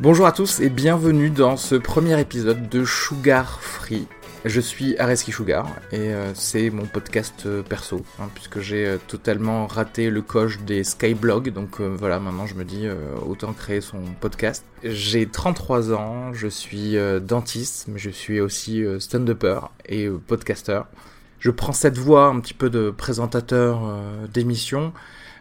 Bonjour à tous et bienvenue dans ce premier épisode de Sugar Free. Je suis Areski Sugar et euh, c'est mon podcast euh, perso, hein, puisque j'ai euh, totalement raté le coche des Skyblogs, donc voilà, maintenant je me dis autant créer son podcast. J'ai 33 ans, je suis dentiste, mais je suis aussi stand-upper et podcaster. Je prends cette voix un petit peu de présentateur d'émission,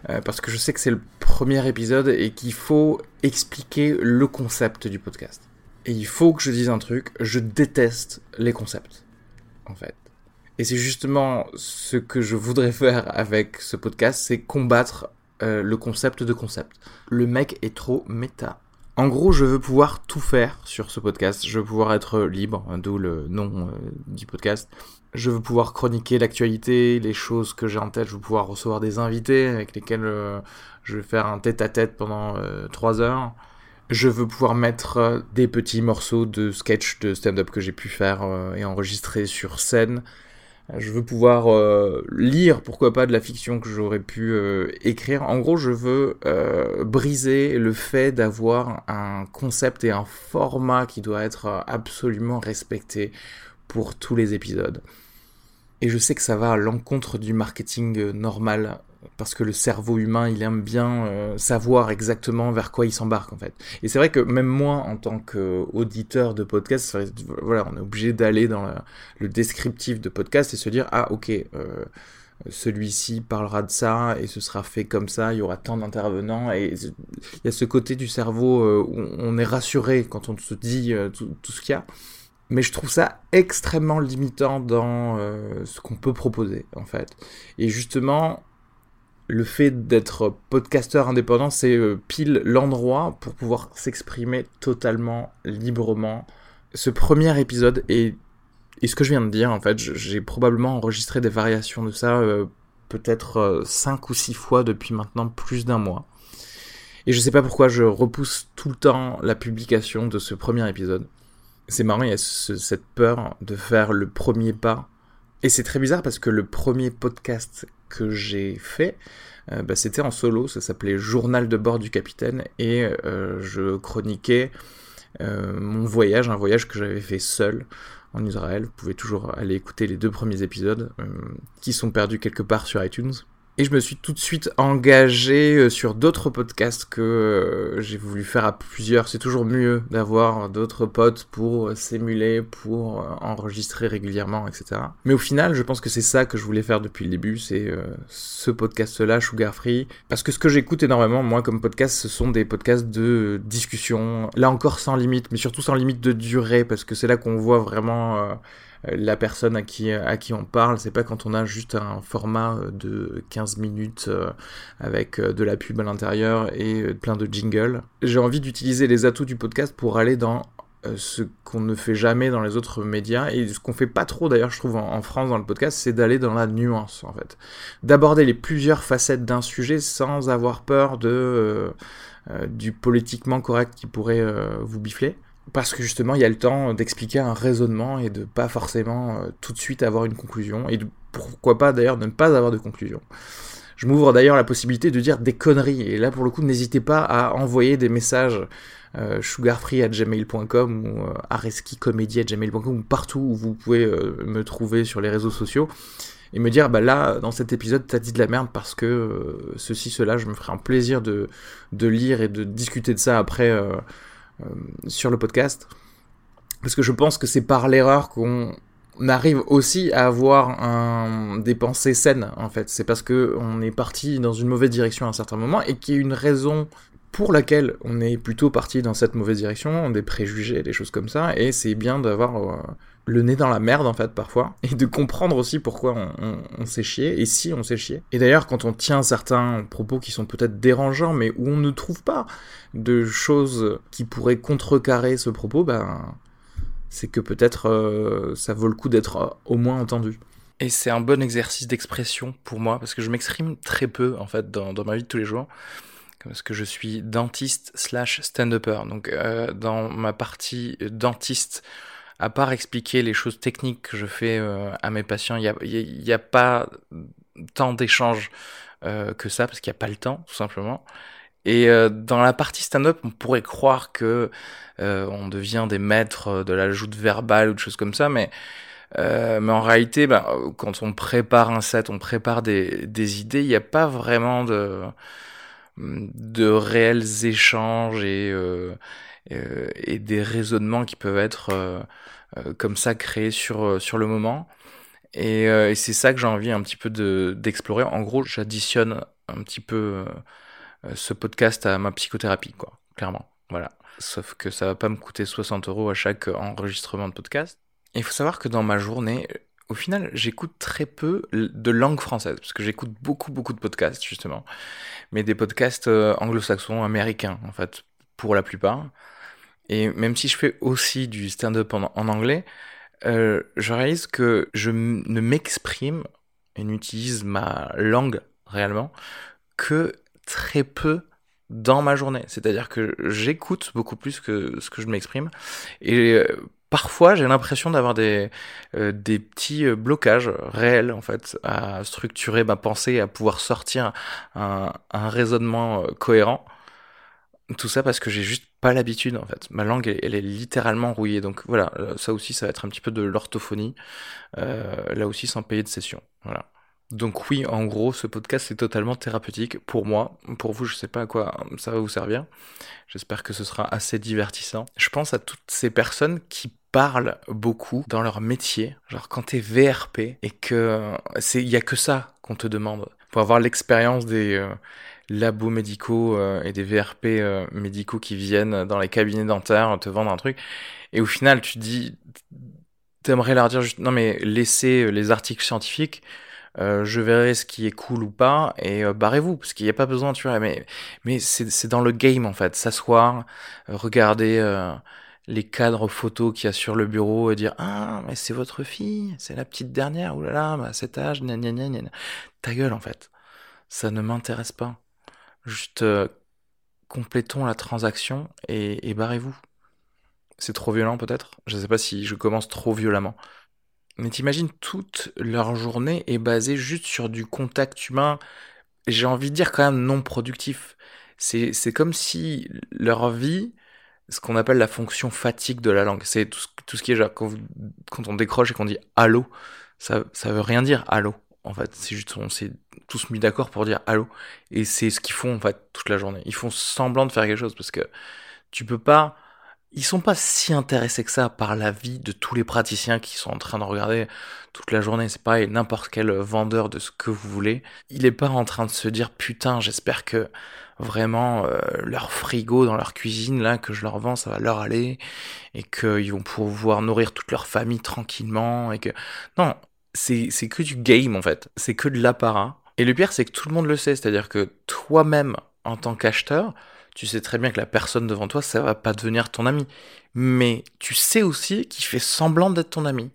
euh, parce que je sais que c'est le premier épisode et qu'il faut expliquer le concept du podcast. Et il faut que je dise un truc, je déteste les concepts, en fait. Et c'est justement ce que je voudrais faire avec ce podcast, c'est combattre euh, le concept de concept. Le mec est trop méta. En gros, je veux pouvoir tout faire sur ce podcast. Je veux pouvoir être libre, hein, d'où le nom euh, du podcast. Je veux pouvoir chroniquer l'actualité, les choses que j'ai en tête. Je veux pouvoir recevoir des invités avec lesquels euh, je vais faire un tête-à-tête pendant euh, trois heures. Je veux pouvoir mettre euh, des petits morceaux de sketch de stand-up que j'ai pu faire euh, et enregistrer sur scène. Je veux pouvoir lire, pourquoi pas, de la fiction que j'aurais pu écrire. En gros, je veux briser le fait d'avoir un concept et un format qui doit être absolument respecté pour tous les épisodes. Et je sais que ça va à l'encontre du marketing euh, normal, parce que le cerveau humain, il aime bien euh, savoir exactement vers quoi il s'embarque en fait. Et c'est vrai que même moi, en tant qu'auditeur de podcast, voilà, on est obligé d'aller dans le descriptif de podcast et se dire ah ok. euh, celui-ci parlera de ça et ce sera fait comme ça, il y aura tant d'intervenants et il y a ce côté du cerveau où on est rassuré quand on se dit tout, tout ce qu'il y a. Mais je trouve ça extrêmement limitant dans euh, ce qu'on peut proposer en fait. Et justement, le fait d'être podcasteur indépendant, c'est euh, pile l'endroit pour pouvoir s'exprimer totalement librement. Ce premier épisode est et ce que je viens de dire, en fait, j'ai probablement enregistré des variations de ça euh, peut-être euh, cinq ou six fois depuis maintenant plus d'un mois. Et je sais pas pourquoi je repousse tout le temps la publication de ce premier épisode. C'est marrant, il y a ce- cette peur de faire le premier pas. Et c'est très bizarre parce que le premier podcast que j'ai fait, euh, bah, c'était en solo, ça s'appelait Journal de bord du capitaine, et euh, je chroniquais euh, mon voyage, un voyage que j'avais fait seul en Israël. Vous pouvez toujours aller écouter les deux premiers épisodes qui sont perdus quelque part sur iTunes. Et je me suis tout de suite engagé euh, sur d'autres podcasts que euh, j'ai voulu faire à plusieurs. C'est toujours mieux d'avoir d'autres potes pour euh, s'émuler, pour enregistrer régulièrement, etc. Mais au final, je pense que c'est ça que je voulais faire depuis le début, c'est ce podcast-là, Sugar Free. Parce que ce que j'écoute énormément, moi, comme podcast, ce sont des podcasts de discussion. Là encore sans limite, mais surtout sans limite de durée, parce que c'est là qu'on voit vraiment... euh, la personne à qui, à qui on parle, c'est pas quand on a juste un format euh, de 15 minutes euh, avec euh, de la pub à l'intérieur et euh, plein de jingles. J'ai envie d'utiliser les atouts du podcast pour aller dans euh, ce qu'on ne fait jamais dans les autres médias et ce qu'on fait pas trop d'ailleurs je trouve en, France dans le podcast c'est d'aller dans la nuance en fait d'aborder les plusieurs facettes d'un sujet sans avoir peur de euh, euh, du politiquement correct qui pourrait vous bifler parce que justement il y a le temps d'expliquer un raisonnement et de pas forcément tout de suite avoir une conclusion et pourquoi pas d'ailleurs ne pas avoir de conclusion. Je m'ouvre d'ailleurs la possibilité de dire des conneries et là pour le coup n'hésitez pas à envoyer des messages euh, sugarfree.gmail.com ou euh, areskicomedy.gmail.com ou partout où vous pouvez euh, me trouver sur les réseaux sociaux et me dire bah là dans cet épisode t'as dit de la merde parce que euh, ceci cela je me ferai un plaisir de lire et de discuter de ça après sur le podcast. Parce que je pense que c'est par l'erreur qu'on arrive aussi à avoir un, des pensées saines en fait. C'est parce que on est parti dans une mauvaise direction à un certain moment et qu'il y a une raison pour laquelle on est plutôt parti dans cette mauvaise direction, des préjugés, des choses comme ça, et c'est bien d'avoir euh, le nez dans la merde en fait parfois, et de comprendre aussi pourquoi on, s'est chié, et si on s'est chié. Et d'ailleurs quand on tient certains propos qui sont peut-être dérangeants, mais où on ne trouve pas de choses qui pourraient contrecarrer ce propos, ben c'est que peut-être euh, ça vaut le coup d'être euh, au moins entendu. Et c'est un bon exercice d'expression pour moi, parce que je m'exprime très peu en fait dans, dans ma vie de tous les jours parce que je suis dentiste slash stand-upper. Donc euh, dans ma partie dentiste, à part expliquer les choses techniques que je fais euh, à mes patients, il n'y a, a, pas tant d'échanges euh, que ça, parce qu'il n'y a pas le temps, tout simplement. Et dans la partie stand-up, on pourrait croire que on devient des maîtres de la joute verbale ou de choses comme ça, mais mais en réalité, ben, quand on prépare un set, on prépare des, idées, il n'y a pas vraiment de réels échanges et, euh, euh, et des raisonnements qui peuvent être euh, comme ça créés sur, sur le moment. Et, c'est ça que j'ai envie un petit peu d'explorer. en gros, j'additionne un petit peu ce podcast à ma psychothérapie, quoi, clairement. Voilà. Sauf que ça va pas me coûter 60 euros à chaque enregistrement de podcast. Il faut savoir que dans ma journée, au final, j'écoute très peu de langue française, parce que j'écoute beaucoup, beaucoup de podcasts, justement, mais des podcasts euh, anglo-saxons, américains, en fait, pour la plupart. Et même si je fais aussi du stand-up en, anglais, euh, je réalise que je ne m'exprime et n'utilise ma langue réellement que très peu dans ma journée. C'est-à-dire que j'écoute beaucoup plus que ce que je m'exprime. Et euh, parfois j'ai l'impression d'avoir des, euh, des petits blocages réels en fait à structurer ma pensée, à pouvoir sortir un, un raisonnement cohérent. Tout ça parce que j'ai juste pas l'habitude en fait. Ma langue elle, est littéralement rouillée. Donc voilà, ça aussi ça va être un petit peu de l'orthophonie. Euh, là aussi sans payer de session. Voilà. Donc oui, en gros, ce podcast est totalement thérapeutique pour moi. Pour vous, je sais pas à quoi ça va vous servir. J'espère que ce sera assez divertissant. Je pense à toutes ces personnes qui parlent beaucoup dans leur métier. Genre quand t'es VRP et que c'est, il y a que ça qu'on te demande pour avoir l'expérience des euh, labos médicaux euh, et des VRP euh, médicaux qui viennent dans les cabinets dentaires te vendre un truc. Et au final, tu dis, t'aimerais leur dire juste, non mais laissez les articles scientifiques euh, je verrai ce qui est cool ou pas et euh, barrez-vous parce qu'il n'y a pas besoin tu vois. Mais mais c'est dans le game en fait. S'asseoir euh, regarder les cadres photos qu'il y a sur le bureau et dire ah mais c'est votre fille c'est la petite dernière oulala bah, à cet âge gna gna gna gna. Ta gueule en fait. Ça ne m'intéresse pas juste complétons la transaction et, barrez-vous c'est trop violent peut-être? Je sais pas si je commence trop violemment mais t'imagines, toute leur journée est basée juste sur du contact humain, j'ai envie de dire quand même non productif. C'est, c'est comme si leur vie, ce qu'on appelle la fonction fatigue de la langue, c'est tout, tout ce qui est genre, quand, quand on décroche et qu'on dit allô, ça, ça veut rien dire allô. En fait, c'est juste, on s'est tous mis d'accord pour dire allô. Et c'est ce qu'ils font, en fait, toute la journée. Ils font semblant de faire quelque chose parce que tu peux pas, ils sont pas si intéressés que ça par la vie de tous les praticiens qui sont en train de regarder toute la journée. C'est pareil, n'importe quel vendeur de ce que vous voulez. Il est pas en train de se dire putain, j'espère que vraiment euh, leur frigo dans leur cuisine là que je leur vends, ça va leur aller et qu'ils vont pouvoir nourrir toute leur famille tranquillement et que non, c'est que du game en fait, c'est que de l'apparat. Et le pire c'est que tout le monde le sait, c'est-à-dire que toi-même en tant qu'acheteur, tu sais très bien que la personne devant toi, ça va pas devenir ton ami. Mais tu sais aussi qu'il fait semblant d'être ton ami.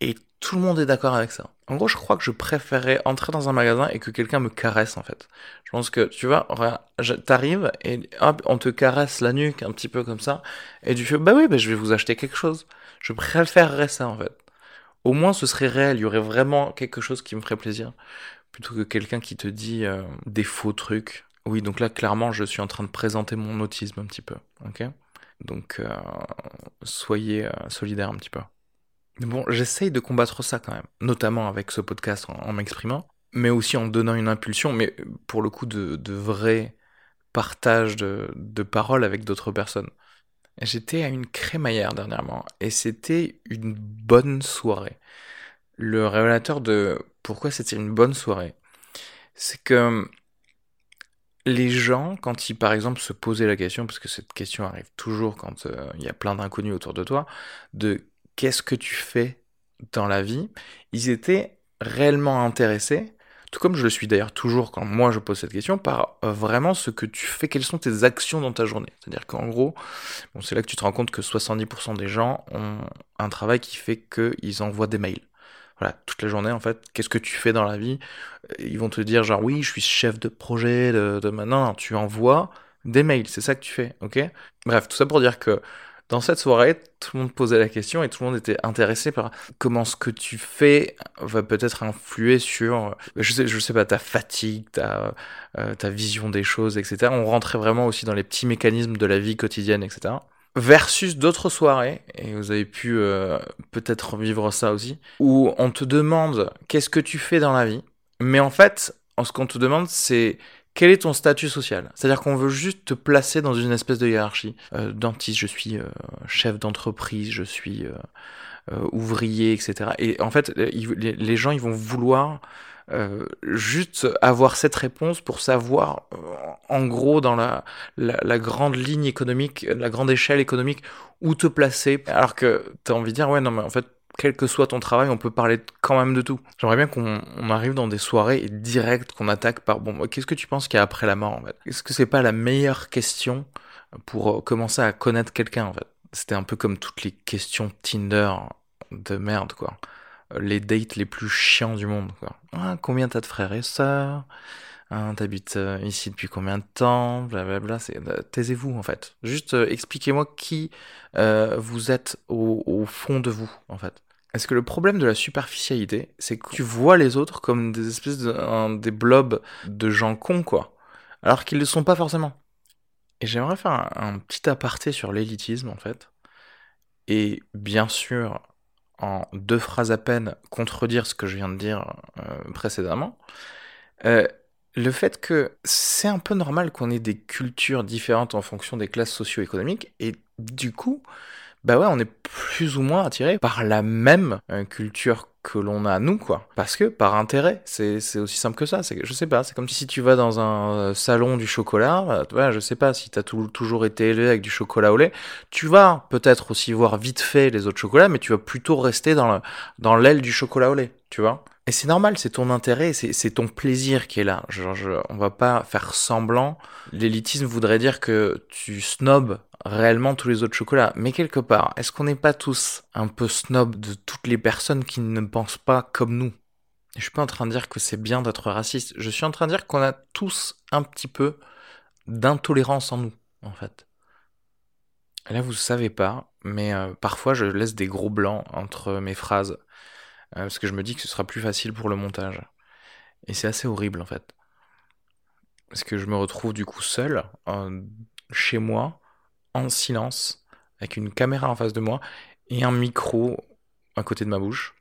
Et tout le monde est d'accord avec ça. En gros, je crois que je préférerais entrer dans un magasin et que quelqu'un me caresse, en fait. Je pense que, tu vois, t'arrives et hop, on te caresse la nuque un petit peu comme ça, et tu fais, bah oui, bah je vais vous acheter quelque chose. Je préférerais ça, en fait. Au moins, ce serait réel, il y aurait vraiment quelque chose qui me ferait plaisir, plutôt que quelqu'un qui te dit euh, des faux trucs. Oui, donc là, clairement, je suis en train de présenter mon autisme un petit peu, ok? Donc, euh, soyez euh, solidaires un petit peu. Bon, j'essaye de combattre ça quand même, notamment avec ce podcast en, m'exprimant, mais aussi en donnant une impulsion, mais pour le coup de, vrai partage de paroles avec d'autres personnes. J'étais à une crémaillère dernièrement, et c'était une bonne soirée. Le révélateur de pourquoi c'était une bonne soirée, c'est que les gens, quand ils par exemple se posaient la question, parce que cette question arrive toujours quand euh, il y a plein d'inconnus autour de toi, de qu'est-ce que tu fais dans la vie, ils étaient réellement intéressés, tout comme je le suis d'ailleurs toujours quand moi je pose cette question, par euh, vraiment ce que tu fais, quelles sont tes actions dans ta journée. C'est-à-dire qu'en gros, bon, c'est là que tu te rends compte que 70% des gens ont un travail qui fait qu'ils envoient des mails. Voilà, toute la journée en fait, qu'est-ce que tu fais dans la vie? Ils vont te dire genre oui, je suis chef de projet de, de... maintenant, tu envoies des mails, c'est ça que tu fais, ok? Bref, tout ça pour dire que dans cette soirée, tout le monde posait la question et tout le monde était intéressé par comment ce que tu fais va peut-être influer sur, je sais, sais pas, ta fatigue, ta, euh, vision des choses, etc. On rentrait vraiment aussi dans les petits mécanismes de la vie quotidienne, etc. Versus d'autres soirées, et vous avez pu euh, peut-être vivre ça aussi, où on te demande qu'est-ce que tu fais dans la vie, mais en fait, ce qu'on te demande, c'est quel est ton statut social? C'est-à-dire qu'on veut juste te placer dans une espèce de hiérarchie. Euh, dentiste, je suis euh, chef d'entreprise, je suis euh, ouvrier, etc. Et en fait, les, gens, ils vont vouloir juste avoir cette réponse pour savoir, en gros, dans la, la, grande ligne économique, la grande échelle économique, où te placer. Alors que tu as envie de dire, ouais, non, mais en fait, quel que soit ton travail, on peut parler quand même de tout. J'aimerais bien qu'on arrive dans des soirées et direct qu'on attaque par bon, qu'est-ce que tu penses qu'il y a après la mort en fait? Est-ce que c'est pas la meilleure question pour euh, commencer à connaître quelqu'un en fait? C'était un peu comme toutes les questions Tinder de merde quoi. Les dates les plus chiants du monde quoi. Ah, combien t'as de frères et sœurs? Hein, T'habites euh, ici depuis combien de temps? Blablabla. Euh, taisez-vous en fait. Juste expliquez-moi qui vous êtes au, fond de vous en fait. Est-ce que le problème de la superficialité, c'est que tu vois les autres comme des espèces de des blobs de gens cons, quoi, alors qu'ils ne le sont pas forcément. Et j'aimerais faire un, petit aparté sur l'élitisme, en fait, et bien sûr, en deux phrases à peine, contredire ce que je viens de dire euh, précédemment. Euh, le fait que c'est un peu normal qu'on ait des cultures différentes en fonction des classes socio-économiques, et du coup, bah ouais, on est plus ou moins attiré par la même euh, culture que l'on a nous quoi parce que par intérêt c'est aussi simple que ça c'est je sais pas c'est comme si tu vas dans un euh, salon du chocolat bah, je sais pas si t'as toujours été élevé avec du chocolat au lait tu vas peut-être aussi voir vite fait les autres chocolats mais tu vas plutôt rester dans dans l'aile du chocolat au lait tu vois et c'est normal, c'est ton intérêt, c'est ton plaisir qui est là. Genre, je, on va pas faire semblant. L'élitisme voudrait dire que tu snobs réellement tous les autres chocolats. Mais quelque part, est-ce qu'on n'est pas tous un peu snob de toutes les personnes qui ne pensent pas comme nous? Je suis pas en train de dire que c'est bien d'être raciste. Je suis en train de dire qu'on a tous un petit peu d'intolérance en nous, en fait. là, vous savez pas, mais euh, parfois je laisse des gros blancs entre mes phrases euh, parce que je me dis que ce sera plus facile pour le montage. Et c'est assez horrible en fait. Parce que je me retrouve du coup seul, chez moi, en silence, avec une caméra en face de moi et un micro à côté de ma bouche,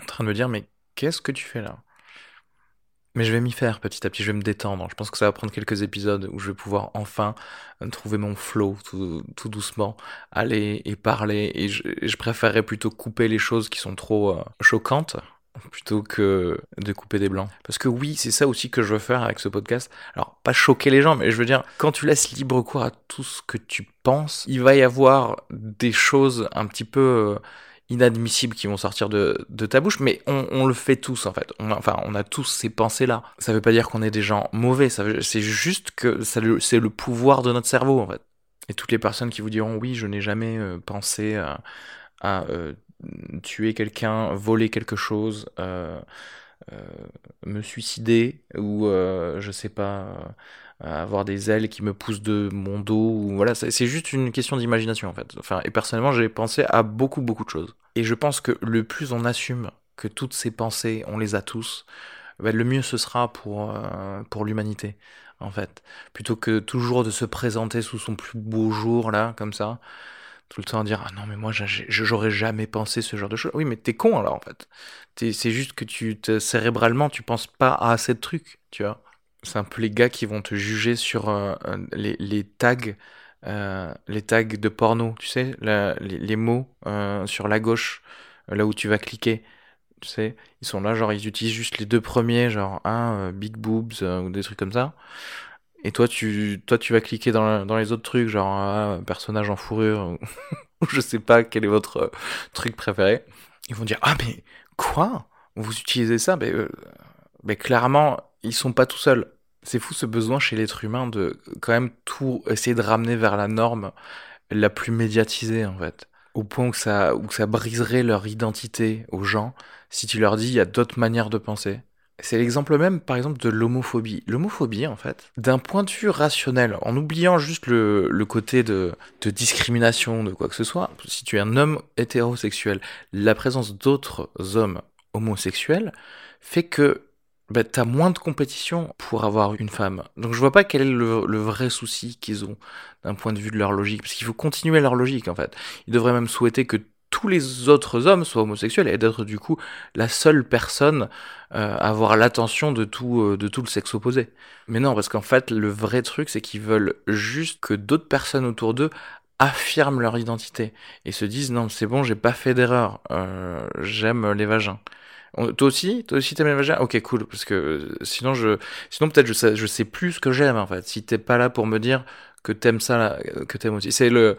en train de me dire mais qu'est-ce que tu fais là? Mais je vais m'y faire petit à petit, je vais me détendre. Je pense que ça va prendre quelques épisodes où je vais pouvoir enfin trouver mon flow tout, doucement, aller et parler. Et je, je, préférerais plutôt couper les choses qui sont trop euh, choquantes plutôt que de couper des blancs. Parce que oui, c'est ça aussi que je veux faire avec ce podcast. Alors, pas choquer les gens, mais je veux dire, quand tu laisses libre cours à tout ce que tu penses, il va y avoir des choses un petit peu euh, inadmissibles qui vont sortir de, de ta bouche, mais on, le fait tous en fait. Enfin, on a tous ces pensées-là. Ça veut pas dire qu'on est des gens mauvais, c'est juste que c'est le pouvoir de notre cerveau en fait. Et toutes les personnes qui vous diront oui, je n'ai jamais euh, pensé à, à euh, tuer quelqu'un, voler quelque chose, euh, me suicider ou je sais pas avoir des ailes qui me poussent de mon dos ou voilà c'est juste une question d'imagination en fait. Enfin et personnellement j'ai pensé à beaucoup beaucoup de choses. Et je pense que le plus on assume que toutes ces pensées on les a tous ben, le mieux ce sera pour euh, pour l'humanité en fait. Plutôt que toujours de se présenter sous son plus beau jour là comme ça tout le temps à dire ah non mais moi j'aurais jamais pensé ce genre de choses oui mais t'es con alors en fait c'est juste que tu cérébralement tu penses pas à assez de trucs tu vois c'est un peu les gars qui vont te juger sur euh, les, les, tags, euh, les tags de porno, tu sais, les, les, mots euh, sur la gauche, là où tu vas cliquer. Tu sais, ils sont là, genre ils utilisent juste les deux premiers, genre un big boobs ou des trucs comme ça. Et toi, tu, toi, tu vas cliquer dans, dans les autres trucs, genre un personnage en fourrure, ou je sais pas quel est votre truc préféré. Ils vont dire ah mais quoi? Vous utilisez ça? Mais, mais clairement, ils sont pas tout seuls. C'est fou ce besoin chez l'être humain de quand même tout essayer de ramener vers la norme la plus médiatisée en fait. Au point où ça, où ça briserait leur identité aux gens si tu leur dis il y a d'autres manières de penser. C'est l'exemple même, par exemple, de l'homophobie. L'homophobie, en fait, d'un point de vue rationnel, en oubliant juste le, le côté de, discrimination, de quoi que ce soit, si tu es un homme hétérosexuel, la présence d'autres hommes homosexuels fait que bah, t'as moins de compétition pour avoir une femme. Donc je vois pas quel est le, vrai souci qu'ils ont d'un point de vue de leur logique, parce qu'il faut continuer leur logique en fait. Ils devraient même souhaiter que tous les autres hommes soient homosexuels et d'être du coup la seule personne euh, à avoir l'attention de tout euh, de tout le sexe opposé. Mais non, parce qu'en fait le vrai truc c'est qu'ils veulent juste que d'autres personnes autour d'eux affirment leur identité et se disent non c'est bon j'ai pas fait d'erreur, euh, j'aime les vagins. Toi aussi Toi aussi t'aimes les vagins? Ok, cool, parce que sinon, je, sinon peut-être je je sais plus ce que j'aime en fait. Si t'es pas là pour me dire que t'aimes ça, que t'aimes aussi. C'est le,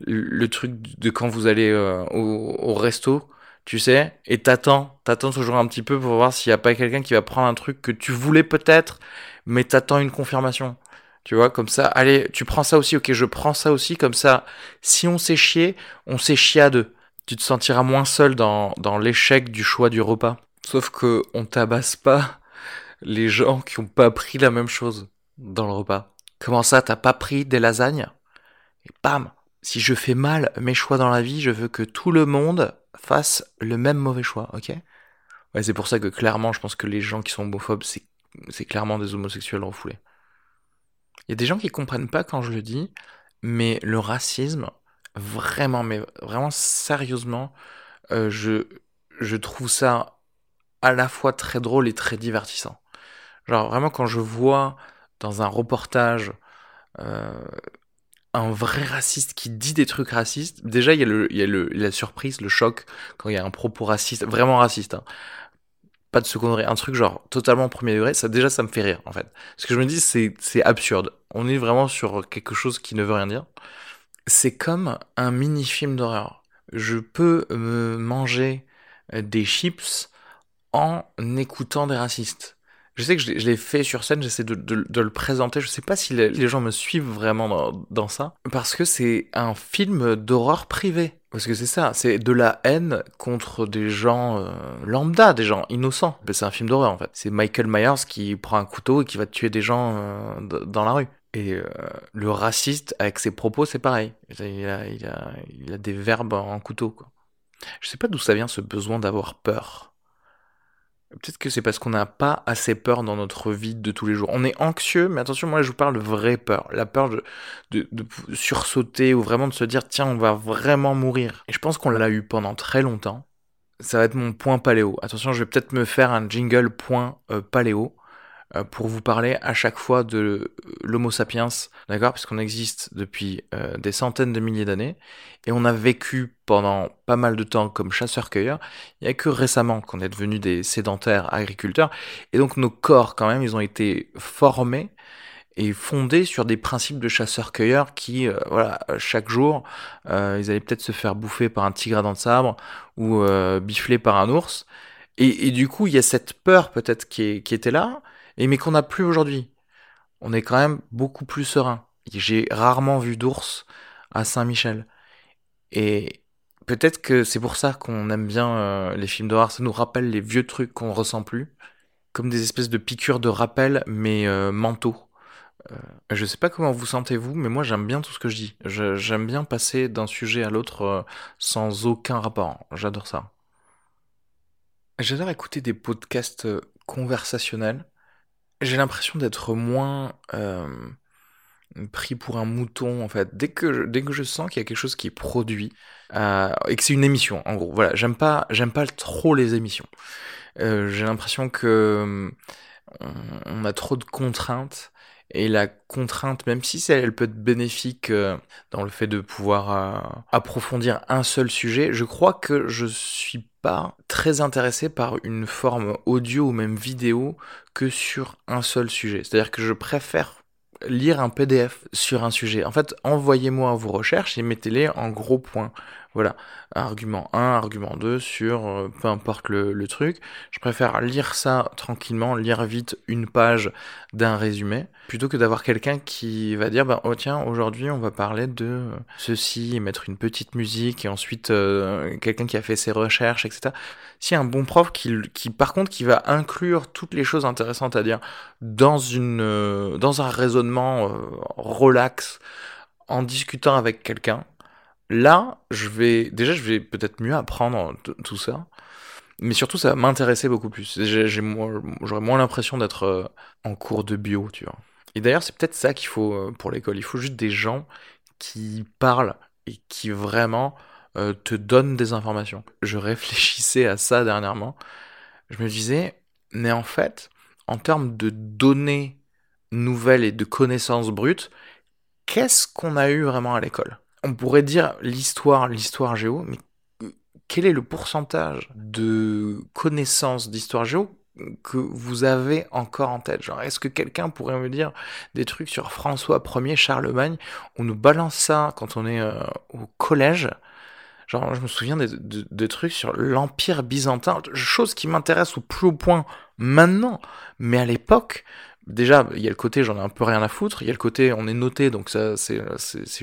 le truc de quand vous allez euh, au, resto, tu sais, et t'attends, t'attends toujours un petit peu pour voir s'il y a pas quelqu'un qui va prendre un truc que tu voulais peut-être, mais t'attends une confirmation. Tu vois, comme ça, allez, tu prends ça aussi, ok, je prends ça aussi, comme ça, si on s'est chié, on s'est chié à deux tu te sentiras moins seul dans, dans l'échec du choix du repas. Sauf que on tabasse pas les gens qui ont pas pris la même chose dans le repas. Comment ça, t'as pas pris des lasagnes? Et bam Si je fais mal mes choix dans la vie, je veux que tout le monde fasse le même mauvais choix, ok? Ouais, c'est pour ça que clairement, je pense que les gens qui sont homophobes, c'est, c'est clairement des homosexuels refoulés. Il y a des gens qui comprennent pas quand je le dis, mais le racisme, vraiment, mais vraiment sérieusement, euh, je, je trouve ça à la fois très drôle et très divertissant. Genre vraiment quand je vois dans un reportage euh, un vrai raciste qui dit des trucs racistes, déjà il y a, le, y a le, la surprise, le choc quand il y a un propos raciste, vraiment raciste. Hein. Pas de secondaire, un truc genre totalement premier degré, ça déjà ça me fait rire en fait. Ce que je me dis c'est absurde. On est vraiment sur quelque chose qui ne veut rien dire c'est comme un mini-film d'horreur. Je peux me manger des chips en écoutant des racistes. Je sais que je l'ai fait sur scène, j'essaie de, le présenter. Je sais pas si les, gens me suivent vraiment dans, ça. Parce que c'est un film d'horreur privé. Parce que c'est ça, c'est de la haine contre des gens euh, lambda, des gens innocents. C'est un film d'horreur en fait. C'est Michael Myers qui prend un couteau et qui va tuer des gens euh, dans la rue. Et euh, le raciste, avec ses propos, c'est pareil. Il a, il, a, il a, des verbes en couteau. Quoi. Je sais pas d'où ça vient ce besoin d'avoir peur. Peut-être que c'est parce qu'on n'a pas assez peur dans notre vie de tous les jours. On est anxieux, mais attention, moi je vous parle de vraie peur. La peur de, sursauter ou vraiment de se dire tiens, on va vraiment mourir. Et je pense qu'on l'a eu pendant très longtemps. Ça va être mon point paléo. Attention, je vais peut-être me faire un jingle point euh, paléo. Euh, pour vous parler à chaque fois de euh, l'Homo sapiens, d'accord? Puisqu'on existe depuis euh, des centaines de milliers d'années, et on a vécu pendant pas mal de temps comme chasseurs-cueilleurs, il n'y a que récemment qu'on est devenu des sédentaires agriculteurs, et donc nos corps quand même, ils ont été formés et fondé sur des principes de chasseurs-cueilleurs qui, voilà, chaque jour, ils allaient peut-être se faire bouffer par un tigre à dents de sabre ou bifler par un ours. Et, du coup, il y a cette peur peut-être qui, était là, et mais qu'on n'a plus aujourd'hui. On est quand même beaucoup plus serein. J'ai rarement vu d'ours à Saint-Michel. Et peut-être que c'est pour ça qu'on aime bien les films d'horreur. Ça nous rappelle les vieux trucs qu'on ressent plus comme des espèces de piqûres de rappel, mais euh, mentaux. Euh, je sais pas comment vous sentez-vous, mais moi j'aime bien tout ce que je dis. J'aime bien passer d'un sujet à l'autre euh, sans aucun rapport. J'adore ça. J'adore écouter des podcasts euh, conversationnels. J'ai l'impression d'être moins pris pour un mouton en fait. Dès que je, sens qu'il y a quelque chose qui est produit et que c'est une émission, en gros. Voilà, j'aime pas j'aime pas trop les émissions. Euh, j'ai l'impression que on a trop de contraintes et la contrainte, même si elle peut être bénéfique euh, dans le fait de pouvoir euh, approfondir un seul sujet, je crois que je suis très intéressé par une forme audio ou même vidéo que sur un seul sujet. C'est-à-dire que je préfère lire un PDF sur un sujet. En fait, envoyez-moi vos recherches et mettez-les en gros points. Voilà, argument 1, argument 2 sur euh, peu importe le, truc. Je préfère lire ça tranquillement, lire vite une page d'un résumé, plutôt que d'avoir quelqu'un qui va dire, bah, oh tiens, aujourd'hui on va parler de ceci, et mettre une petite musique, et ensuite euh, quelqu'un qui a fait ses recherches, etc. Si un bon prof qui, qui, par contre, qui va inclure toutes les choses intéressantes à dire dans, une, euh, dans un raisonnement relax, en discutant avec quelqu'un, Là, déjà, je vais peut-être mieux apprendre tout ça, mais surtout, ça va m'intéresser beaucoup plus. J'aurais moins l'impression d'être euh, en cours de bio, tu vois. Et d'ailleurs, c'est peut-être ça qu'il faut euh, pour l'école. Il faut juste des gens qui parlent et qui vraiment euh, te donnent des informations. Je réfléchissais à ça dernièrement. Je me disais, mais en fait, en termes de données nouvelles et de connaissances brutes, qu'est-ce qu'on a eu vraiment à l'école? On pourrait dire l'histoire, l'histoire géo, mais quel est le pourcentage de connaissances d'histoire géo que vous avez encore en tête? Genre, est-ce que quelqu'un pourrait me dire des trucs sur François Ier, Charlemagne? On nous balance ça quand on est euh, au collège. Genre, je me souviens de, trucs sur l'Empire byzantin, chose qui m'intéresse au plus haut point maintenant. Mais à l'époque, déjà, il y a le côté j'en ai un peu rien à foutre, il y a le côté on est noté, donc ça c'est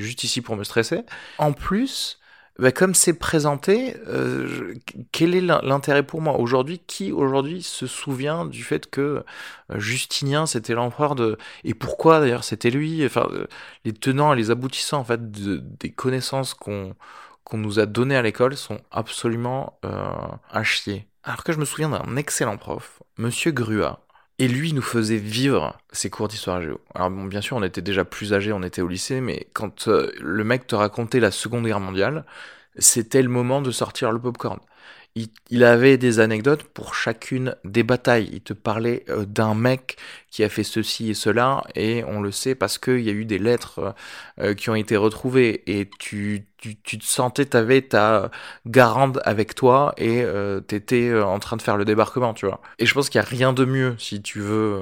juste ici pour me stresser. En plus, bah, comme c'est présenté, euh, quel est l'intérêt pour moi? Aujourd'hui Qui aujourd'hui se souvient du fait que euh, Justinien c'était l'empereur de et pourquoi d'ailleurs c'était lui? Enfin, euh, les tenants et les aboutissants en fait des connaissances qu'on qu'on nous a données à l'école sont absolument à chier. Alors que je me souviens d'un excellent prof, Monsieur Grua, et lui nous faisait vivre ses cours d'histoire géo. Alors bien sûr, on était déjà plus âgés, on était au lycée, mais quand euh, le mec te racontait la Seconde Guerre mondiale, c'était le moment de sortir le popcorn il, avait des anecdotes pour chacune des batailles. Il te parlait euh, d'un mec qui a fait ceci et cela, et on le sait parce qu'il y a eu des lettres euh, euh, qui ont été retrouvées, et tu, tu, te sentais, t'avais ta garande avec toi, et t'étais en train de faire le débarquement, tu vois. Et je pense qu'il n'y a rien de mieux, si tu veux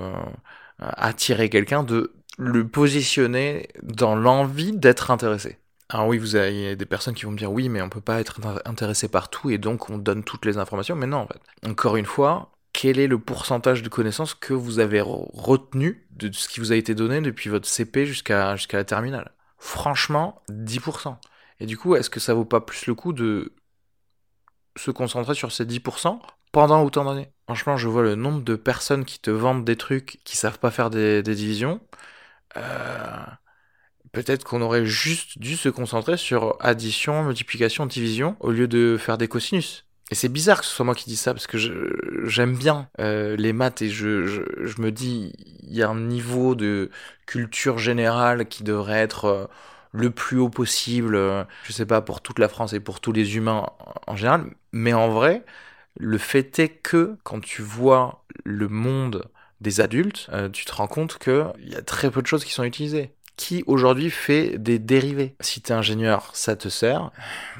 attirer quelqu'un, de le positionner dans l'envie d'être intéressé. Alors oui, vous avez des personnes qui vont me dire oui, mais on peut pas être intéressé par tout et donc on donne toutes les informations. Mais non, en fait. Encore une fois, quel est le pourcentage de connaissances que vous avez retenu de ce qui vous a été donné depuis votre CP jusqu'à jusqu'à la terminale? Franchement, 10%. Et du coup, est-ce que ça vaut pas plus le coup de se concentrer sur ces 10% pendant autant d'années? Franchement, je vois le nombre de personnes qui te vendent des trucs qui savent pas faire des, des divisions. Euh peut-être qu'on aurait juste dû se concentrer sur addition, multiplication, division, au lieu de faire des cosinus. Et c'est bizarre que ce soit moi qui dise ça, parce que j'aime bien euh, les maths et je, me dis, il y a un niveau de culture générale qui devrait être euh, le plus haut possible, euh, je sais pas, pour toute la France et pour tous les humains en général. Mais en vrai, le fait est que quand tu vois le monde des adultes, tu te rends compte qu'il y a très peu de choses qui sont utilisées qui aujourd'hui fait des dérivés. Si t'es ingénieur, ça te sert.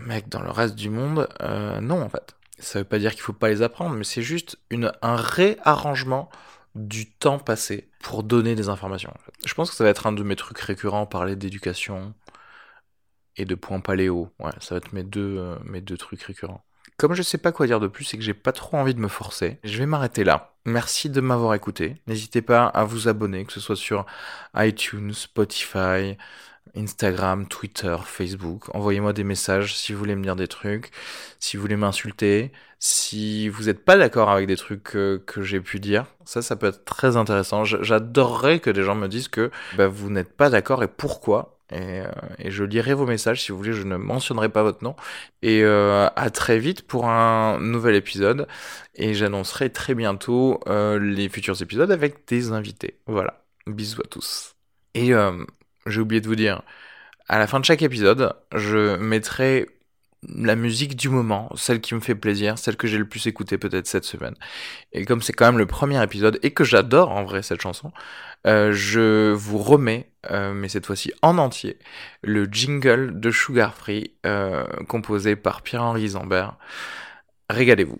Mec, dans le reste du monde, euh, non en fait. Ça veut pas dire qu'il faut pas les apprendre, mais c'est juste un réarrangement du temps passé pour donner des informations. Je pense que ça va être un de mes trucs récurrents, parler d'éducation et de points paléo. Ouais, ça va être mes deux, euh, mes deux trucs récurrents. Comme je sais pas quoi dire de plus et que j'ai pas trop envie de me forcer, je vais m'arrêter là. Merci de m'avoir écouté. N'hésitez pas à vous abonner, que ce soit sur iTunes, Spotify, Instagram, Twitter, Facebook. Envoyez-moi des messages si vous voulez me dire des trucs, si vous voulez m'insulter, si vous n'êtes pas d'accord avec des trucs que, j'ai pu dire. Ça, ça peut être très intéressant. J'adorerais que des gens me disent que bah, vous n'êtes pas d'accord et pourquoi. Euh, et, je lirai vos messages si vous voulez, je ne mentionnerai pas votre nom. Et euh, à très vite pour un nouvel épisode. Et j'annoncerai très bientôt euh, les futurs épisodes avec des invités. Voilà. Bisous à tous. Et j'ai oublié de vous dire, à la fin de chaque épisode, je mettrai la musique du moment, celle qui me fait plaisir, celle que j'ai le plus écoutée peut-être cette semaine. Et comme c'est quand même le premier épisode et que j'adore en vrai cette chanson, euh, je vous remets, euh, mais cette fois-ci en entier, le jingle de Sugar Free euh, composé par Pierre-Henri Zambert. Régalez-vous.